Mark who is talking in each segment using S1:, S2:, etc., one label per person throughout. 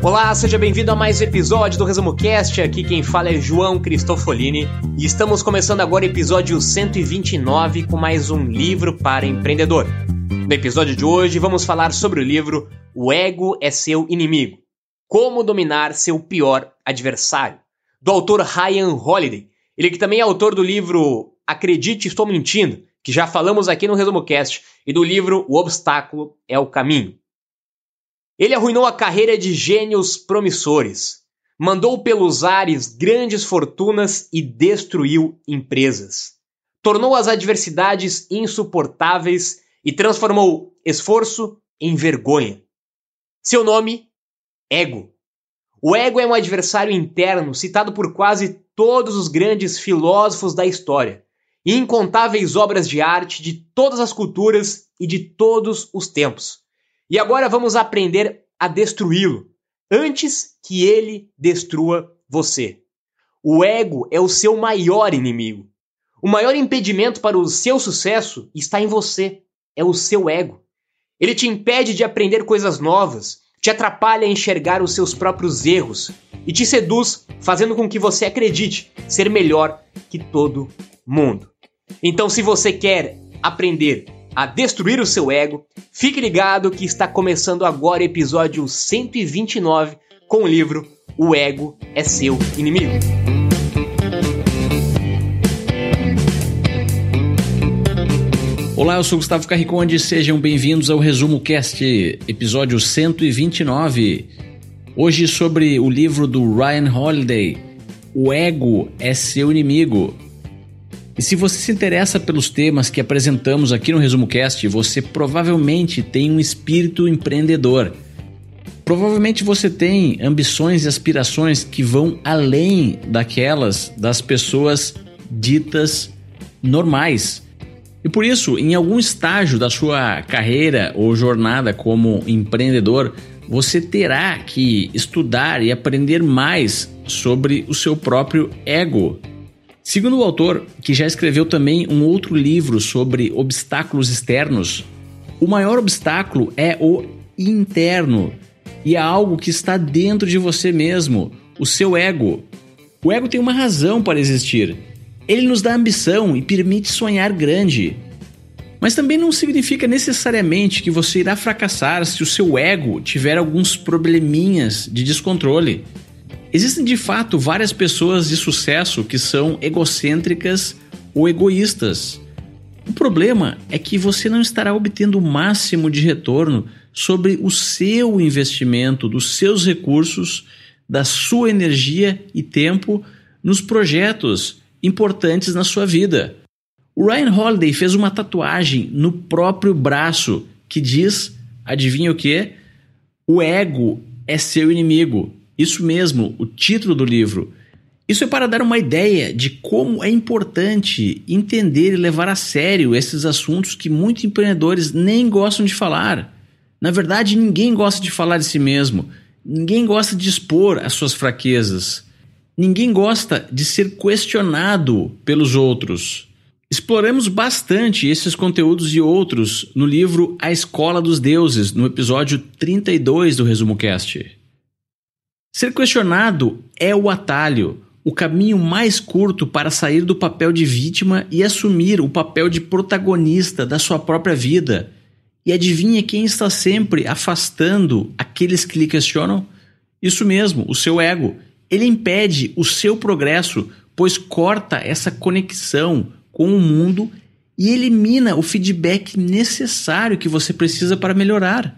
S1: Olá, seja bem-vindo a mais um episódio do Resumo Cast. Aqui quem fala é João Cristofolini e estamos começando agora o episódio 129 com mais um livro para empreendedor. No episódio de hoje vamos falar sobre o livro O Ego é Seu Inimigo Como Dominar Seu Pior Adversário, do autor Ryan Holiday. Ele que também é autor do livro Acredite, Estou Mentindo, que já falamos aqui no Resumo Cast, e do livro O Obstáculo é o Caminho. Ele arruinou a carreira de gênios promissores, mandou pelos ares grandes fortunas e destruiu empresas. Tornou as adversidades insuportáveis e transformou esforço em vergonha. Seu nome? Ego. O ego é um adversário interno citado por quase todos os grandes filósofos da história e incontáveis obras de arte de todas as culturas e de todos os tempos. E agora vamos aprender a destruí-lo, antes que ele destrua você. O ego é o seu maior inimigo. O maior impedimento para o seu sucesso está em você. É o seu ego. Ele te impede de aprender coisas novas, te atrapalha a enxergar os seus próprios erros e te seduz, fazendo com que você acredite ser melhor que todo mundo. Então, se você quer aprender a destruir o seu ego, fique ligado que está começando agora o episódio 129 com o livro O Ego é Seu Inimigo.
S2: Olá, eu sou Gustavo Carriconde, sejam bem-vindos ao Resumo Cast, episódio 129. Hoje sobre o livro do Ryan Holiday, O Ego é Seu Inimigo, e se você se interessa pelos temas que apresentamos aqui no Resumo Cast, você provavelmente tem um espírito empreendedor. Provavelmente você tem ambições e aspirações que vão além daquelas das pessoas ditas normais. E por isso, em algum estágio da sua carreira ou jornada como empreendedor, você terá que estudar e aprender mais sobre o seu próprio ego. Segundo o autor, que já escreveu também um outro livro sobre obstáculos externos, o maior obstáculo é o interno e é algo que está dentro de você mesmo, o seu ego. O ego tem uma razão para existir. Ele nos dá ambição e permite sonhar grande. Mas também não significa necessariamente que você irá fracassar se o seu ego tiver alguns probleminhas de descontrole. Existem de fato várias pessoas de sucesso que são egocêntricas ou egoístas. O problema é que você não estará obtendo o máximo de retorno sobre o seu investimento, dos seus recursos, da sua energia e tempo nos projetos importantes na sua vida. O Ryan Holiday fez uma tatuagem no próprio braço que diz: adivinha o que? O ego é seu inimigo. Isso mesmo, o título do livro. Isso é para dar uma ideia de como é importante entender e levar a sério esses assuntos que muitos empreendedores nem gostam de falar. Na verdade, ninguém gosta de falar de si mesmo, ninguém gosta de expor as suas fraquezas, ninguém gosta de ser questionado pelos outros. Exploramos bastante esses conteúdos e outros no livro A Escola dos Deuses, no episódio 32 do Resumo Cast. Ser questionado é o atalho, o caminho mais curto para sair do papel de vítima e assumir o papel de protagonista da sua própria vida. E adivinha quem está sempre afastando aqueles que lhe questionam? Isso mesmo, o seu ego. Ele impede o seu progresso, pois corta essa conexão com o mundo e elimina o feedback necessário que você precisa para melhorar.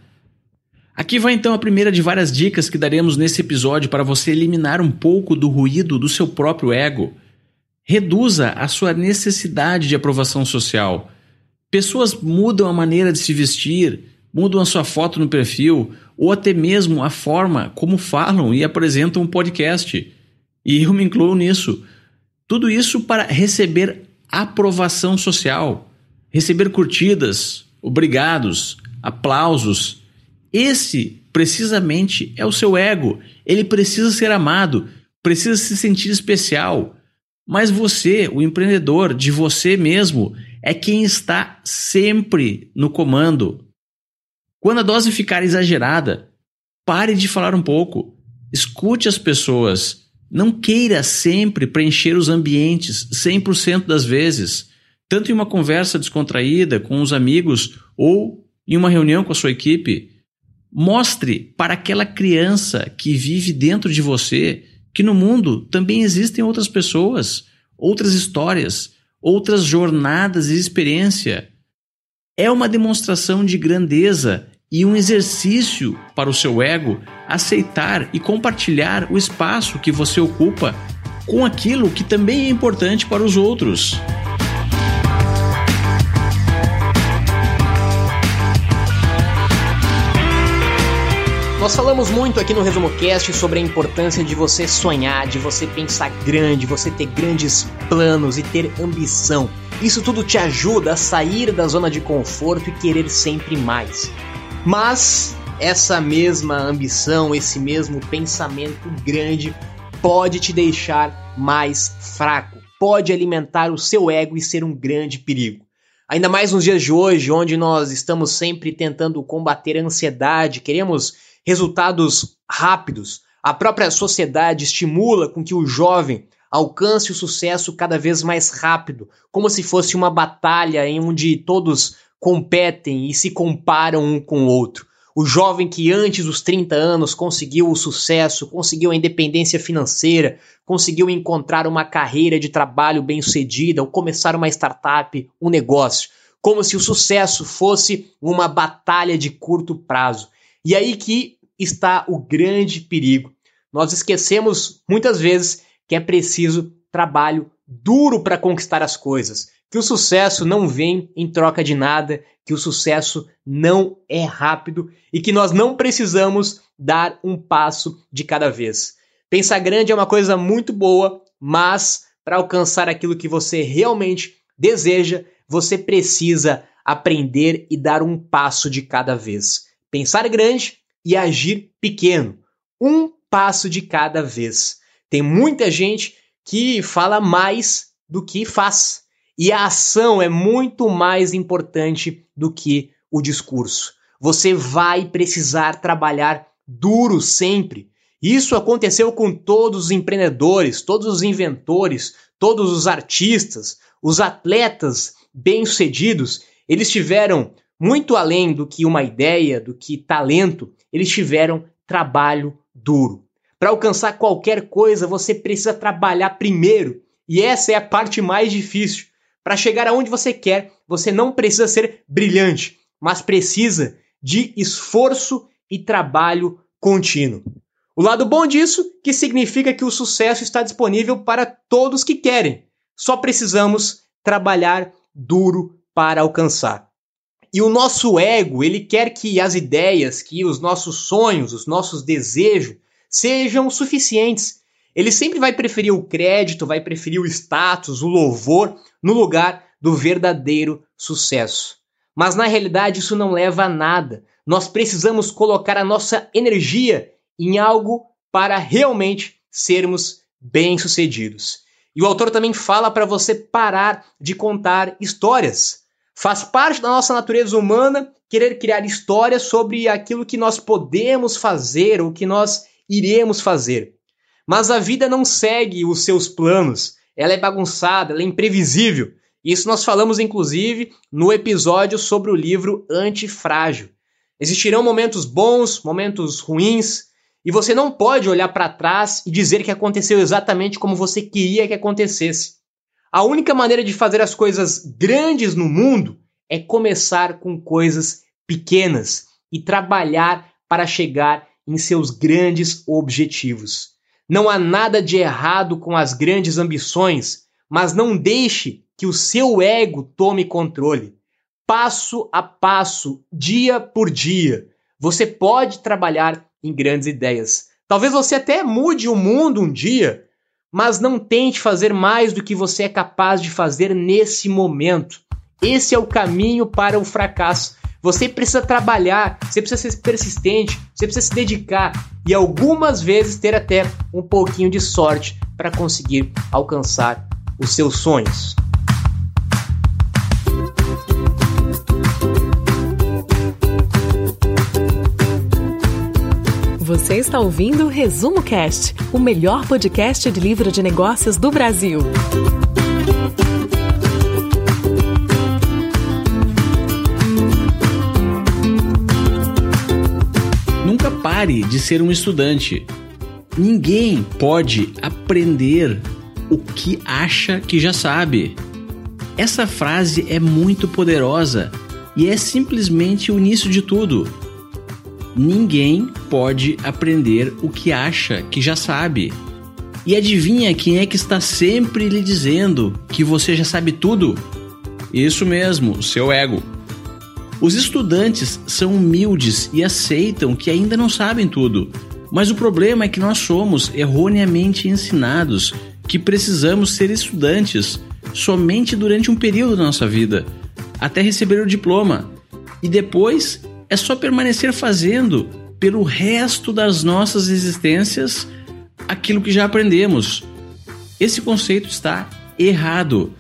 S2: Aqui vai então a primeira de várias dicas que daremos nesse episódio para você eliminar um pouco do ruído do seu próprio ego. Reduza a sua necessidade de aprovação social. Pessoas mudam a maneira de se vestir, mudam a sua foto no perfil ou até mesmo a forma como falam e apresentam um podcast. E eu me incluo nisso. Tudo isso para receber aprovação social, receber curtidas, obrigados, aplausos. Esse, precisamente, é o seu ego. Ele precisa ser amado, precisa se sentir especial. Mas você, o empreendedor de você mesmo, é quem está sempre no comando. Quando a dose ficar exagerada, pare de falar um pouco. Escute as pessoas. Não queira sempre preencher os ambientes 100% das vezes, tanto em uma conversa descontraída com os amigos ou em uma reunião com a sua equipe. Mostre para aquela criança que vive dentro de você que no mundo também existem outras pessoas, outras histórias, outras jornadas e experiência. É uma demonstração de grandeza e um exercício para o seu ego aceitar e compartilhar o espaço que você ocupa com aquilo que também é importante para os outros.
S1: Nós falamos muito aqui no Resumo Cast sobre a importância de você sonhar, de você pensar grande, você ter grandes planos e ter ambição. Isso tudo te ajuda a sair da zona de conforto e querer sempre mais. Mas essa mesma ambição, esse mesmo pensamento grande pode te deixar mais fraco, pode alimentar o seu ego e ser um grande perigo. Ainda mais nos dias de hoje, onde nós estamos sempre tentando combater a ansiedade, queremos resultados rápidos. A própria sociedade estimula com que o jovem alcance o sucesso cada vez mais rápido, como se fosse uma batalha em onde todos competem e se comparam um com o outro. O jovem que antes dos 30 anos conseguiu o sucesso, conseguiu a independência financeira, conseguiu encontrar uma carreira de trabalho bem-sucedida ou começar uma startup, um negócio, como se o sucesso fosse uma batalha de curto prazo. E aí que está o grande perigo. Nós esquecemos muitas vezes que é preciso trabalho duro para conquistar as coisas, que o sucesso não vem em troca de nada, que o sucesso não é rápido e que nós não precisamos dar um passo de cada vez. Pensar grande é uma coisa muito boa, mas para alcançar aquilo que você realmente deseja, você precisa aprender e dar um passo de cada vez. Pensar grande e agir pequeno, um passo de cada vez. Tem muita gente que fala mais do que faz, e a ação é muito mais importante do que o discurso. Você vai precisar trabalhar duro sempre. Isso aconteceu com todos os empreendedores, todos os inventores, todos os artistas, os atletas bem-sucedidos. Eles tiveram muito além do que uma ideia, do que talento, eles tiveram trabalho duro. Para alcançar qualquer coisa, você precisa trabalhar primeiro, e essa é a parte mais difícil. Para chegar aonde você quer, você não precisa ser brilhante, mas precisa de esforço e trabalho contínuo. O lado bom disso que significa que o sucesso está disponível para todos que querem. Só precisamos trabalhar duro para alcançar. E o nosso ego, ele quer que as ideias, que os nossos sonhos, os nossos desejos sejam suficientes. Ele sempre vai preferir o crédito, vai preferir o status, o louvor, no lugar do verdadeiro sucesso. Mas na realidade isso não leva a nada. Nós precisamos colocar a nossa energia em algo para realmente sermos bem-sucedidos. E o autor também fala para você parar de contar histórias. Faz parte da nossa natureza humana querer criar histórias sobre aquilo que nós podemos fazer ou que nós iremos fazer. Mas a vida não segue os seus planos. Ela é bagunçada, ela é imprevisível. Isso nós falamos inclusive no episódio sobre o livro Antifrágil. Existirão momentos bons, momentos ruins, e você não pode olhar para trás e dizer que aconteceu exatamente como você queria que acontecesse. A única maneira de fazer as coisas grandes no mundo é começar com coisas pequenas e trabalhar para chegar em seus grandes objetivos. Não há nada de errado com as grandes ambições, mas não deixe que o seu ego tome controle. passo a passo, dia por dia. Você pode trabalhar em grandes ideias. Talvez você até mude o mundo um dia, mas não tente fazer mais do que você é capaz de fazer nesse momento. Esse é o caminho para o fracasso. Você precisa trabalhar, você precisa ser persistente, você precisa se dedicar e algumas vezes ter até um pouquinho de sorte para conseguir alcançar os seus sonhos.
S3: Você está ouvindo o Resumo Cast, o melhor podcast de livro de negócios do Brasil.
S2: Nunca pare de ser um estudante. Ninguém pode aprender o que acha que já sabe. Essa frase é muito poderosa e é simplesmente o início de tudo. Ninguém pode aprender o que acha que já sabe. E adivinha quem é que está sempre lhe dizendo que você já sabe tudo? Isso mesmo, seu ego. Os estudantes são humildes e aceitam que ainda não sabem tudo. Mas o problema é que nós somos erroneamente ensinados que precisamos ser estudantes somente durante um período da nossa vida, até receber o diploma. E depois é só permanecer fazendo pelo resto das nossas existências aquilo que já aprendemos. Esse conceito está errado.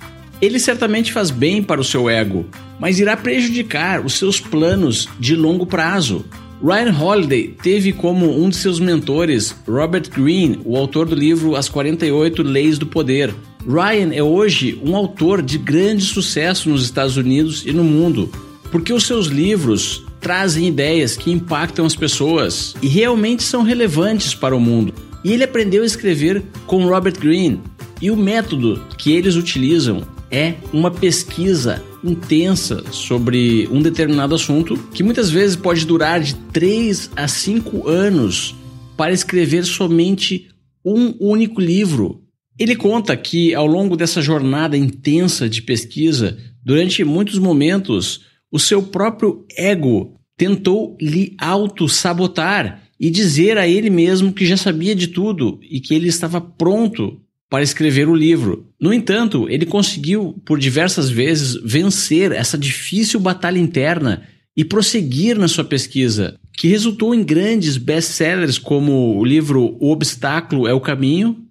S2: Ele certamente faz bem para o seu ego, mas irá prejudicar os seus planos de longo prazo. Ryan Holiday teve como um de seus mentores Robert Greene, o autor do livro As 48 Leis do Poder. Ryan é hoje um autor de grande sucesso nos Estados Unidos e no mundo, porque os seus livros trazem ideias que impactam as pessoas e realmente são relevantes para o mundo. E ele aprendeu a escrever com Robert Greene. E o método que eles utilizam é uma pesquisa intensa sobre um determinado assunto que muitas vezes pode durar de 3 a 5 anos para escrever somente um único livro. Ele conta que ao longo dessa jornada intensa de pesquisa, durante muitos momentos, o seu próprio ego tentou lhe auto-sabotar e dizer a ele mesmo que já sabia de tudo e que ele estava pronto para escrever o livro. No entanto, ele conseguiu por diversas vezes vencer essa difícil batalha interna e prosseguir na sua pesquisa, que resultou em grandes best-sellers como o livro O Obstáculo é o Caminho,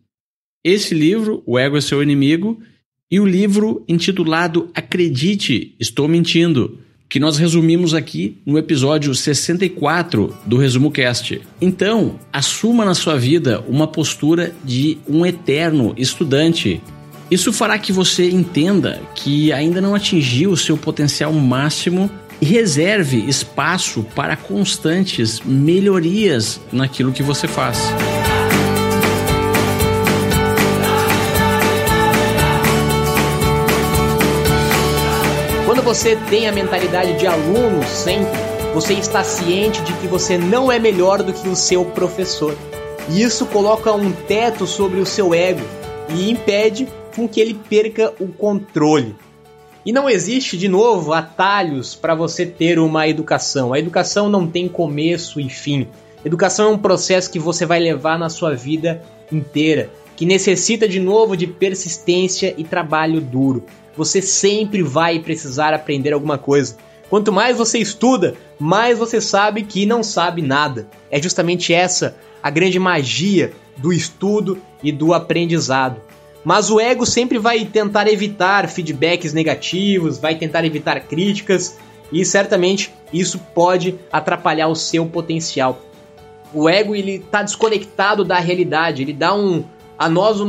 S2: esse livro, O Ego é Seu Inimigo, e o livro intitulado Acredite, Estou Mentindo, que nós resumimos aqui no episódio 64 do Resumo Cast. Então, assuma na sua vida uma postura de um eterno estudante. Isso fará que você entenda que ainda não atingiu o seu potencial máximo e reserve espaço para constantes melhorias naquilo que você faz.
S1: Você tem a mentalidade de aluno sempre, você está ciente de que você não é melhor do que o seu professor. E isso coloca um teto sobre o seu ego e impede com que ele perca o controle. E não existe, de novo, atalhos para você ter uma educação. A educação não tem começo e fim. Educação é um processo que você vai levar na sua vida inteira, que necessita de novo de persistência e trabalho duro você sempre vai precisar aprender alguma coisa. Quanto mais você estuda, mais você sabe que não sabe nada. É justamente essa a grande magia do estudo e do aprendizado. Mas o ego sempre vai tentar evitar feedbacks negativos, vai tentar evitar críticas e certamente isso pode atrapalhar o seu potencial. O ego ele está desconectado da realidade, ele dá um a nós um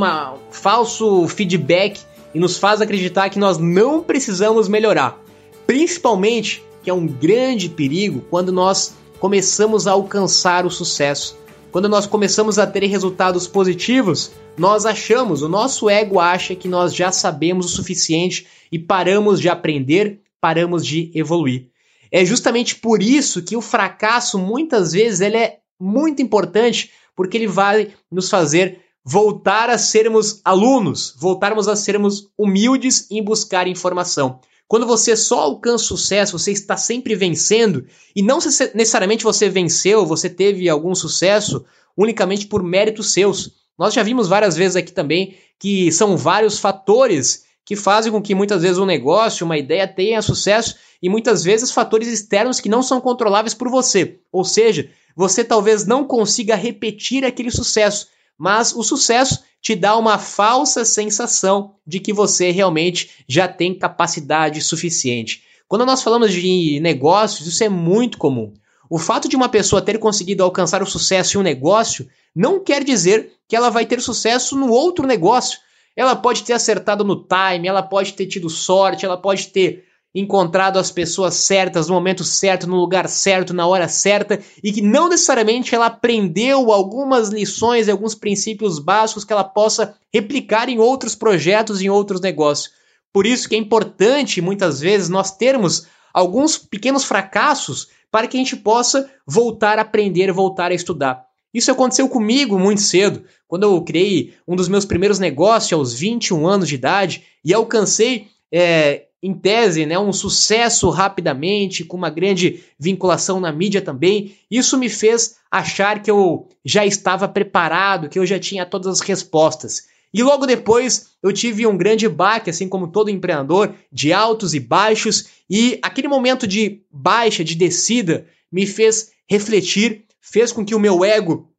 S1: falso feedback e nos faz acreditar que nós não precisamos melhorar. Principalmente que é um grande perigo quando nós começamos a alcançar o sucesso. Quando nós começamos a ter resultados positivos, nós achamos, o nosso ego acha que nós já sabemos o suficiente e paramos de aprender, paramos de evoluir. É justamente por isso que o fracasso muitas vezes ele é muito importante, porque ele vai nos fazer voltar a sermos alunos, voltarmos a sermos humildes em buscar informação. Quando você só alcança sucesso, você está sempre vencendo, e não necessariamente você venceu, você teve algum sucesso unicamente por méritos seus. Nós já vimos várias vezes aqui também que são vários fatores que fazem com que muitas vezes um negócio, uma ideia tenha sucesso e muitas vezes fatores externos que não são controláveis por você. Ou seja, você talvez não consiga repetir aquele sucesso, mas o sucesso te dá uma falsa sensação de que você realmente já tem capacidade suficiente. Quando nós falamos de negócios, isso é muito comum. O fato de uma pessoa ter conseguido alcançar o sucesso em um negócio não quer dizer que ela vai ter sucesso no outro negócio. Ela pode ter acertado no time, ela pode ter tido sorte, ela pode ter encontrado as pessoas certas no momento certo, no lugar certo, na hora certa, e que não necessariamente ela aprendeu algumas lições e alguns princípios básicos que ela possa replicar em outros projetos, em outros negócios. Por isso que é importante, muitas vezes, nós termos alguns pequenos fracassos para que a gente possa voltar a aprender, voltar a estudar. Isso aconteceu comigo muito cedo, quando eu criei um dos meus primeiros negócios aos 21 anos de idade e alcancei é, em tese, né, um sucesso rapidamente, com uma grande vinculação na mídia também. Isso me fez achar que eu já estava preparado, que eu já tinha todas as respostas. E logo depois eu tive um grande baque, assim como todo empreendedor, de altos e baixos, e aquele momento de baixa, de descida, me fez refletir, fez com que o meu ego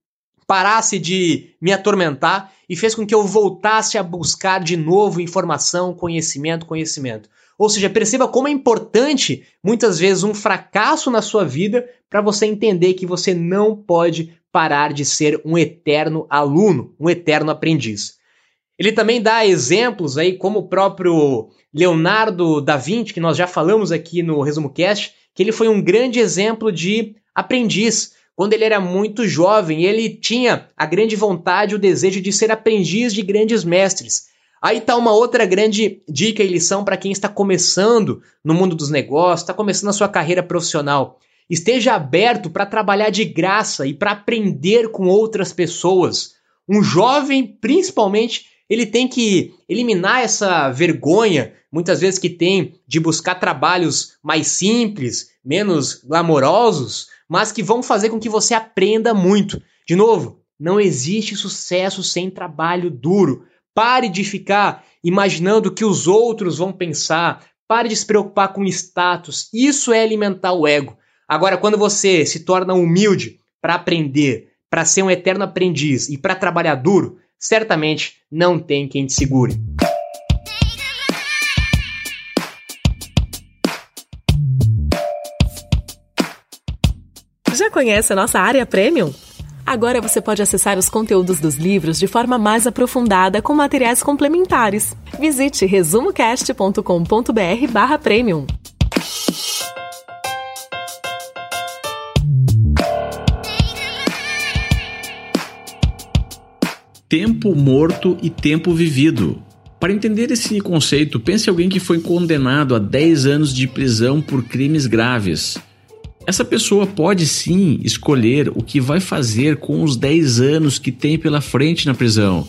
S1: parasse de me atormentar e fez com que eu voltasse a buscar de novo informação, conhecimento, conhecimento. Ou seja, perceba como é importante muitas vezes um fracasso na sua vida para você entender que você não pode parar de ser um eterno aluno, um eterno aprendiz. Ele também dá exemplos aí, como o próprio Leonardo da Vinci, que nós já falamos aqui no Resumo Cast, que ele foi um grande exemplo de aprendiz. Quando ele era muito jovem, ele tinha a grande vontade, o desejo de ser aprendiz de grandes mestres. Aí tá uma outra grande dica e lição para quem está começando no mundo dos negócios, está começando a sua carreira profissional. Esteja aberto para trabalhar de graça e para aprender com outras pessoas. Um jovem, principalmente, ele tem que eliminar essa vergonha, muitas vezes que tem, de buscar trabalhos mais simples, menos glamourosos, mas que vão fazer com que você aprenda muito. De novo, não existe sucesso sem trabalho duro. Pare de ficar imaginando o que os outros vão pensar. Pare de se preocupar com status. Isso é alimentar o ego. Agora, quando você se torna humilde para aprender, para ser um eterno aprendiz e para trabalhar duro, certamente não tem quem te segure.
S3: Já conhece a nossa área premium? Agora você pode acessar os conteúdos dos livros de forma mais aprofundada com materiais complementares. Visite resumocast.com.br premium.
S2: Tempo morto e tempo vivido. Para entender esse conceito, pense alguém que foi condenado a 10 anos de prisão por crimes graves essa pessoa pode sim escolher o que vai fazer com os 10 anos que tem pela frente na prisão.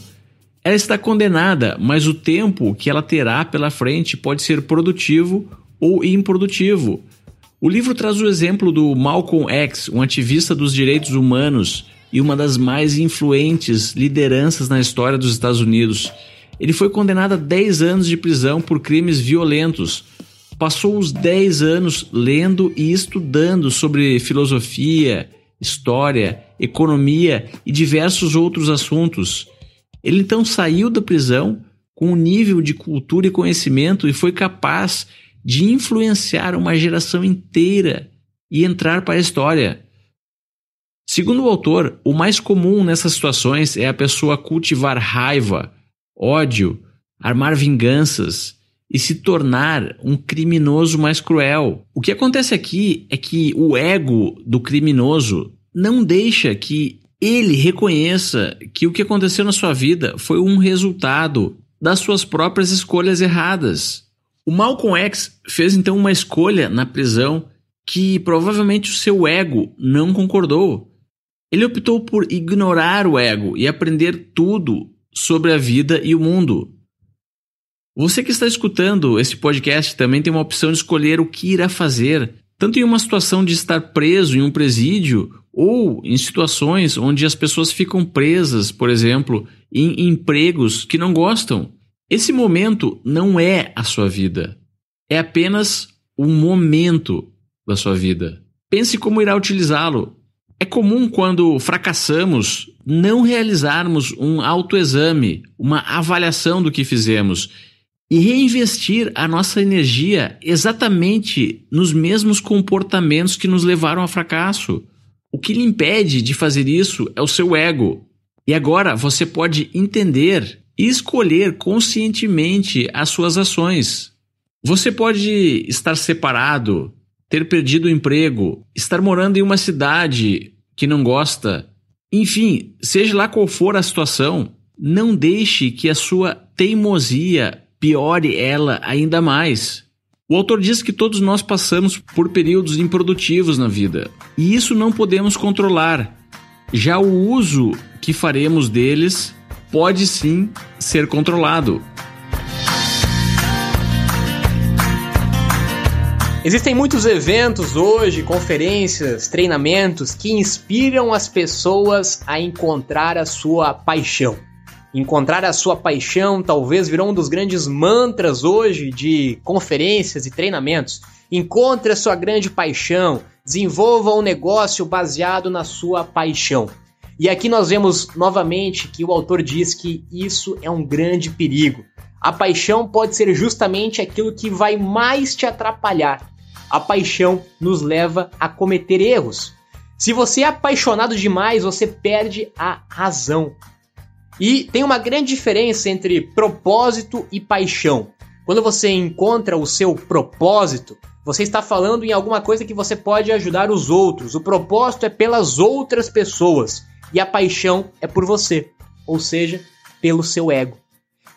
S2: Ela está condenada, mas o tempo que ela terá pela frente pode ser produtivo ou improdutivo. O livro traz o exemplo do Malcolm X, um ativista dos direitos humanos e uma das mais influentes lideranças na história dos Estados Unidos. Ele foi condenado a 10 anos de prisão por crimes violentos, passou os 10 anos lendo e estudando sobre filosofia, história, economia e diversos outros assuntos. Ele então saiu da prisão com um nível de cultura e conhecimento e foi capaz de influenciar uma geração inteira e entrar para a história. Segundo o autor, o mais comum nessas situações é a pessoa cultivar raiva, ódio, armar vinganças e se tornar um criminoso mais cruel. O que acontece aqui é que o ego do criminoso não deixa que ele reconheça que o que aconteceu na sua vida foi um resultado das suas próprias escolhas erradas. O Malcolm X fez então uma escolha na prisão que provavelmente o seu ego não concordou. Ele optou por ignorar o ego e aprender tudo sobre a vida e o mundo. Você que está escutando esse podcast também tem uma opção de escolher o que irá fazer, tanto em uma situação de estar preso em um presídio ou em situações onde as pessoas ficam presas, por exemplo, em empregos que não gostam. Esse momento não é a sua vida, é apenas um momento da sua vida. Pense como irá utilizá-lo. É comum quando fracassamos não realizarmos um autoexame, uma avaliação do que fizemos e reinvestir a nossa energia exatamente nos mesmos comportamentos que nos levaram ao fracasso. O que lhe impede de fazer isso é o seu ego. E agora você pode entender e escolher conscientemente as suas ações. Você pode estar separado, ter perdido o emprego, estar morando em uma cidade que não gosta. Enfim, seja lá qual for a situação, não deixe que a sua teimosia piore ela ainda mais. O autor diz que todos nós passamos por períodos improdutivos na vida, e isso não podemos controlar. Já o uso que faremos deles pode sim ser controlado.
S1: Existem muitos eventos hoje, conferências, treinamentos que inspiram as pessoas a encontrar a sua paixão. Encontrar a sua paixão talvez virou um dos grandes mantras hoje de conferências e treinamentos. Encontre a sua grande paixão, desenvolva um negócio baseado na sua paixão. E aqui nós vemos novamente que o autor diz que isso é um grande perigo. A paixão pode ser justamente aquilo que vai mais te atrapalhar. A paixão nos leva a cometer erros. Se você é apaixonado demais, você perde a razão. E tem uma grande diferença entre propósito e paixão. Quando você encontra o seu propósito, você está falando em alguma coisa que você pode ajudar os outros. O propósito é pelas outras pessoas e a paixão é por você, ou seja, pelo seu ego.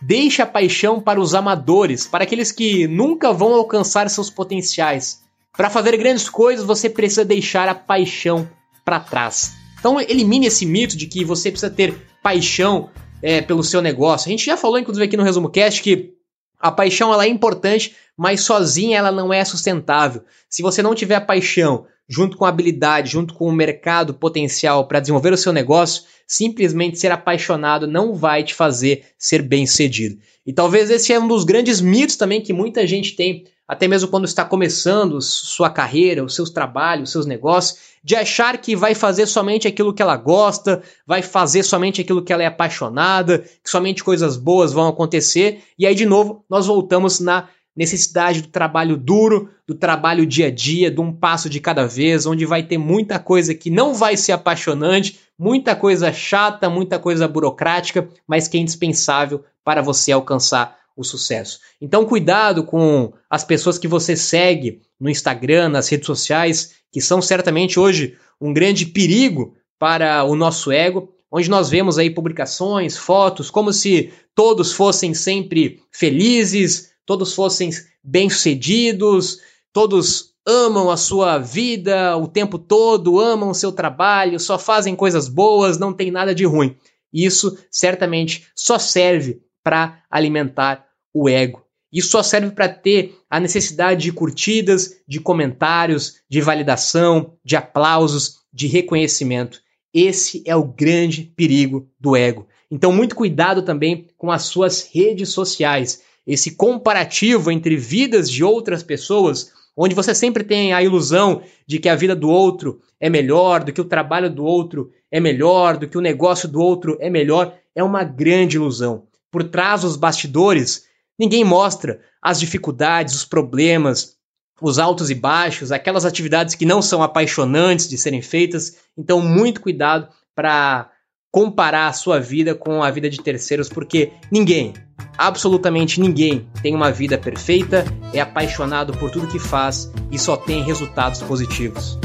S1: Deixe a paixão para os amadores, para aqueles que nunca vão alcançar seus potenciais. Para fazer grandes coisas, você precisa deixar a paixão para trás. Então elimine esse mito de que você precisa ter paixão é, pelo seu negócio. A gente já falou, inclusive, aqui no Resumo Cast que a paixão ela é importante, mas sozinha ela não é sustentável. Se você não tiver paixão, junto com habilidade, junto com o mercado potencial para desenvolver o seu negócio, simplesmente ser apaixonado não vai te fazer ser bem sucedido. E talvez esse é um dos grandes mitos também que muita gente tem até mesmo quando está começando sua carreira, os seus trabalhos, os seus negócios, de achar que vai fazer somente aquilo que ela gosta, vai fazer somente aquilo que ela é apaixonada, que somente coisas boas vão acontecer, e aí de novo nós voltamos na necessidade do trabalho duro, do trabalho dia a dia, de um passo de cada vez, onde vai ter muita coisa que não vai ser apaixonante, muita coisa chata, muita coisa burocrática, mas que é indispensável para você alcançar o sucesso. Então, cuidado com as pessoas que você segue no Instagram, nas redes sociais, que são certamente hoje um grande perigo para o nosso ego, onde nós vemos aí publicações, fotos, como se todos fossem sempre felizes, todos fossem bem-sucedidos, todos amam a sua vida o tempo todo, amam o seu trabalho, só fazem coisas boas, não tem nada de ruim. Isso certamente só serve para alimentar o ego. Isso só serve para ter a necessidade de curtidas, de comentários, de validação, de aplausos, de reconhecimento. Esse é o grande perigo do ego. Então, muito cuidado também com as suas redes sociais. Esse comparativo entre vidas de outras pessoas, onde você sempre tem a ilusão de que a vida do outro é melhor, do que o trabalho do outro é melhor, do que o negócio do outro é melhor, é uma grande ilusão. Por trás dos bastidores, Ninguém mostra as dificuldades, os problemas, os altos e baixos, aquelas atividades que não são apaixonantes de serem feitas. Então, muito cuidado para comparar a sua vida com a vida de terceiros, porque ninguém, absolutamente ninguém, tem uma vida perfeita, é apaixonado por tudo que faz e só tem resultados positivos.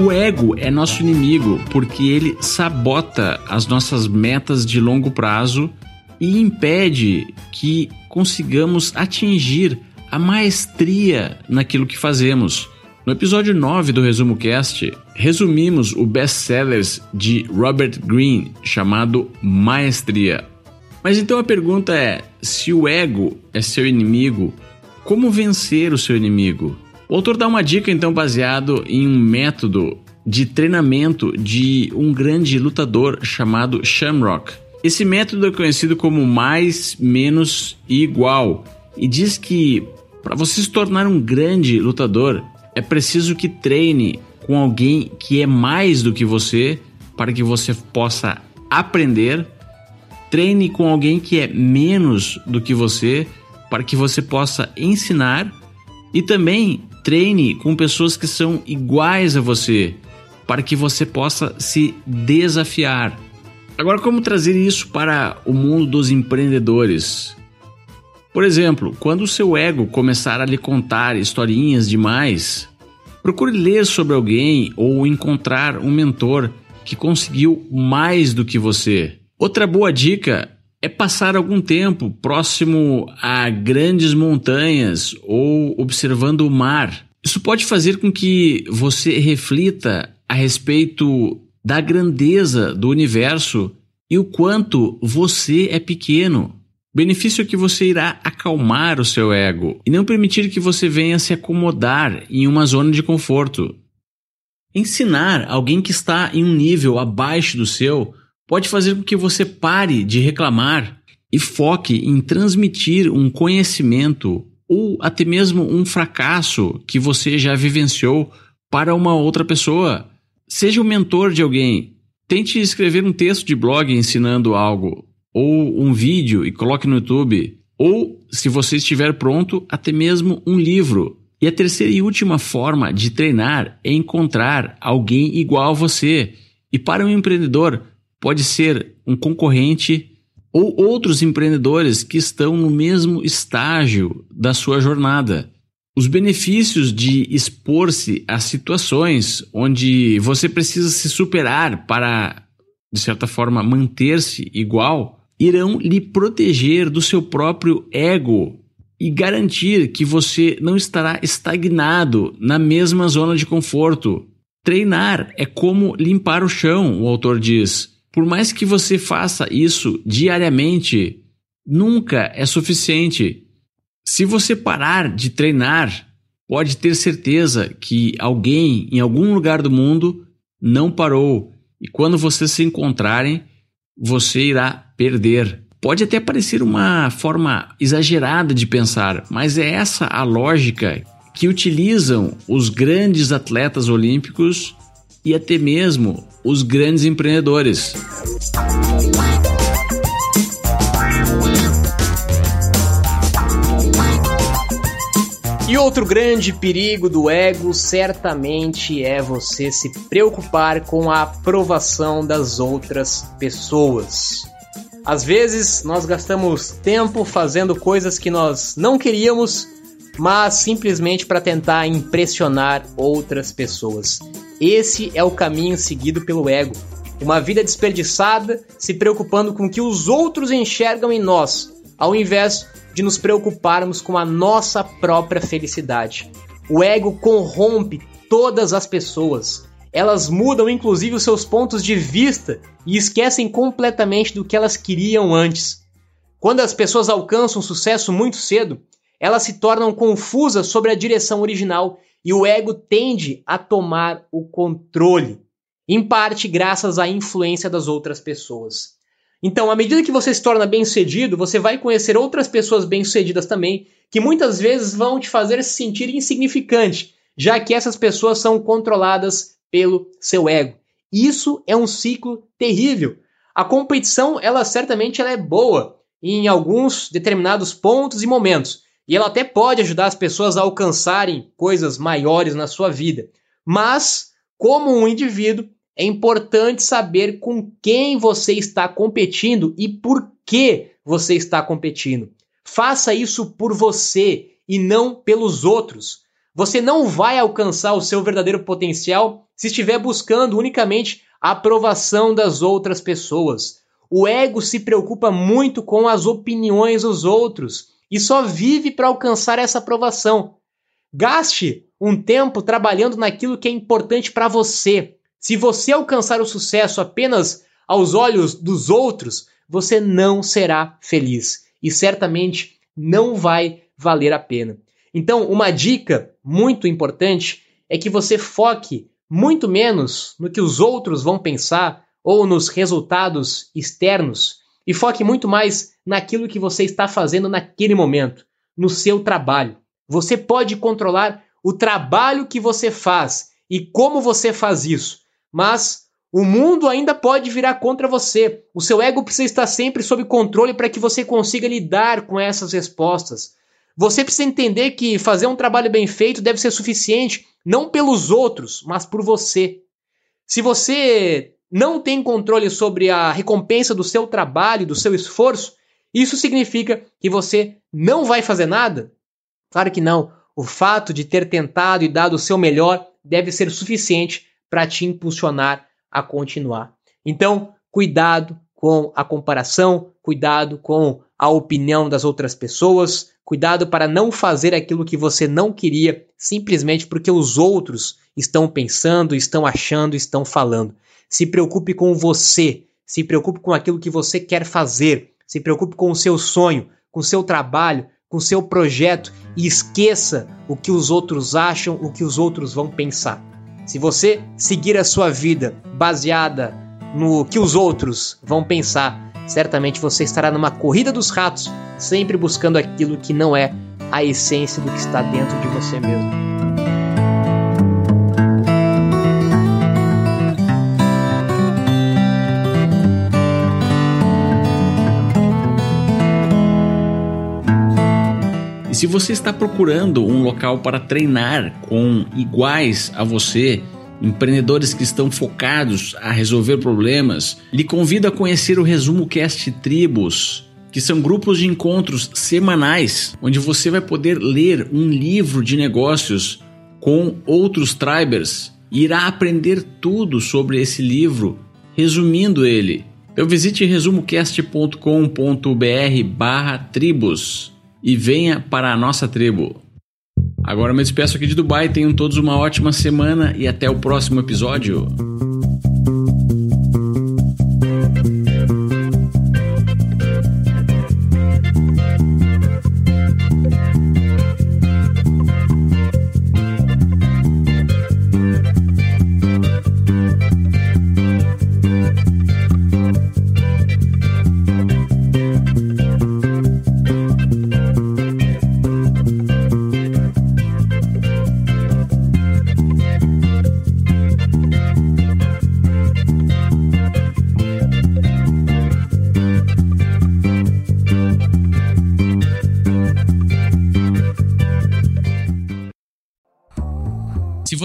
S2: O ego é nosso inimigo porque ele sabota as nossas metas de longo prazo e impede que consigamos atingir a maestria naquilo que fazemos. No episódio 9 do Resumo Cast, resumimos o best-sellers de Robert Greene chamado Maestria. Mas então a pergunta é: se o ego é seu inimigo, como vencer o seu inimigo? O autor dá uma dica então baseado em um método de treinamento de um grande lutador chamado Shamrock. Esse método é conhecido como mais, menos e igual e diz que para você se tornar um grande lutador é preciso que treine com alguém que é mais do que você para que você possa aprender. Treine com alguém que é menos do que você para que você possa ensinar e também treine com pessoas que são iguais a você para que você possa se desafiar. Agora, como trazer isso para o mundo dos empreendedores? Por exemplo, quando o seu ego começar a lhe contar historinhas demais, procure ler sobre alguém ou encontrar um mentor que conseguiu mais do que você. Outra boa dica é passar algum tempo próximo a grandes montanhas ou observando o mar. Isso pode fazer com que você reflita a respeito da grandeza do universo e o quanto você é pequeno. Benefício é que você irá acalmar o seu ego e não permitir que você venha se acomodar em uma zona de conforto. Ensinar alguém que está em um nível abaixo do seu pode fazer com que você pare de reclamar e foque em transmitir um conhecimento ou até mesmo um fracasso que você já vivenciou para uma outra pessoa. Seja o mentor de alguém. Tente escrever um texto de blog ensinando algo, ou um vídeo e coloque no YouTube, ou, se você estiver pronto, até mesmo um livro. E a terceira e última forma de treinar é encontrar alguém igual a você. E para um empreendedor, pode ser um concorrente ou outros empreendedores que estão no mesmo estágio da sua jornada. Os benefícios de expor-se a situações onde você precisa se superar para, de certa forma, manter-se igual, irão lhe proteger do seu próprio ego e garantir que você não estará estagnado na mesma zona de conforto. Treinar é como limpar o chão, o autor diz. Por mais que você faça isso diariamente, nunca é suficiente. Se você parar de treinar, pode ter certeza que alguém em algum lugar do mundo não parou e quando vocês se encontrarem, você irá perder. Pode até parecer uma forma exagerada de pensar, mas é essa a lógica que utilizam os grandes atletas olímpicos e até mesmo os grandes empreendedores.
S1: E outro grande perigo do ego certamente é você se preocupar com a aprovação das outras pessoas. Às vezes nós gastamos tempo fazendo coisas que nós não queríamos, mas simplesmente para tentar impressionar outras pessoas. Esse é o caminho seguido pelo ego. Uma vida desperdiçada se preocupando com o que os outros enxergam em nós, ao invés de nos preocuparmos com a nossa própria felicidade. O ego corrompe todas as pessoas. Elas mudam inclusive os seus pontos de vista e esquecem completamente do que elas queriam antes. Quando as pessoas alcançam sucesso muito cedo, elas se tornam confusas sobre a direção original e o ego tende a tomar o controle, em parte graças à influência das outras pessoas. Então, à medida que você se torna bem-sucedido, você vai conhecer outras pessoas bem-sucedidas também, que muitas vezes vão te fazer se sentir insignificante, já que essas pessoas são controladas pelo seu ego. Isso é um ciclo terrível. A competição, ela certamente ela é boa em alguns determinados pontos e momentos, e ela até pode ajudar as pessoas a alcançarem coisas maiores na sua vida. Mas, como um indivíduo, é importante saber com quem você está competindo e por que você está competindo. Faça isso por você e não pelos outros. Você não vai alcançar o seu verdadeiro potencial se estiver buscando unicamente a aprovação das outras pessoas. O ego se preocupa muito com as opiniões dos outros e só vive para alcançar essa aprovação. Gaste um tempo trabalhando naquilo que é importante para você. Se você alcançar o sucesso apenas aos olhos dos outros, você não será feliz e certamente não vai valer a pena. Então, uma dica muito importante é que você foque muito menos no que os outros vão pensar ou nos resultados externos e foque muito mais naquilo que você está fazendo naquele momento, no seu trabalho. Você pode controlar o trabalho que você faz e como você faz isso, mas o mundo ainda pode virar contra você. O seu ego precisa estar sempre sob controle para que você consiga lidar com essas respostas. Você precisa entender que fazer um trabalho bem feito deve ser suficiente, não pelos outros, mas por você. Se você não tem controle sobre a recompensa do seu trabalho, do seu esforço, isso significa que você não vai fazer nada? Claro que não. O fato de ter tentado e dado o seu melhor deve ser suficiente para te impulsionar a continuar. Então, cuidado com a comparação, cuidado com a opinião das outras pessoas, cuidado para não fazer aquilo que você não queria simplesmente porque os outros estão pensando, estão achando, estão falando. Se preocupe com você, se preocupe com aquilo que você quer fazer, se preocupe com o seu sonho, com o seu trabalho, com o seu projeto e esqueça o que os outros acham, o que os outros vão pensar. Se você seguir a sua vida baseada no que os outros vão pensar, certamente você estará numa corrida dos ratos, sempre buscando aquilo que não é a essência do que está dentro de você mesmo.
S2: Se você está procurando um local para treinar com iguais a você, empreendedores que estão focados a resolver problemas, lhe convido a conhecer o Resumo Cast Tribos, que são grupos de encontros semanais, onde você vai poder ler um livro de negócios com outros tribers e irá aprender tudo sobre esse livro, resumindo ele. Então visite resumocast.com.br barra tribos e venha para a nossa tribo. Agora eu me despeço aqui de Dubai, tenham todos uma ótima semana e até o próximo episódio.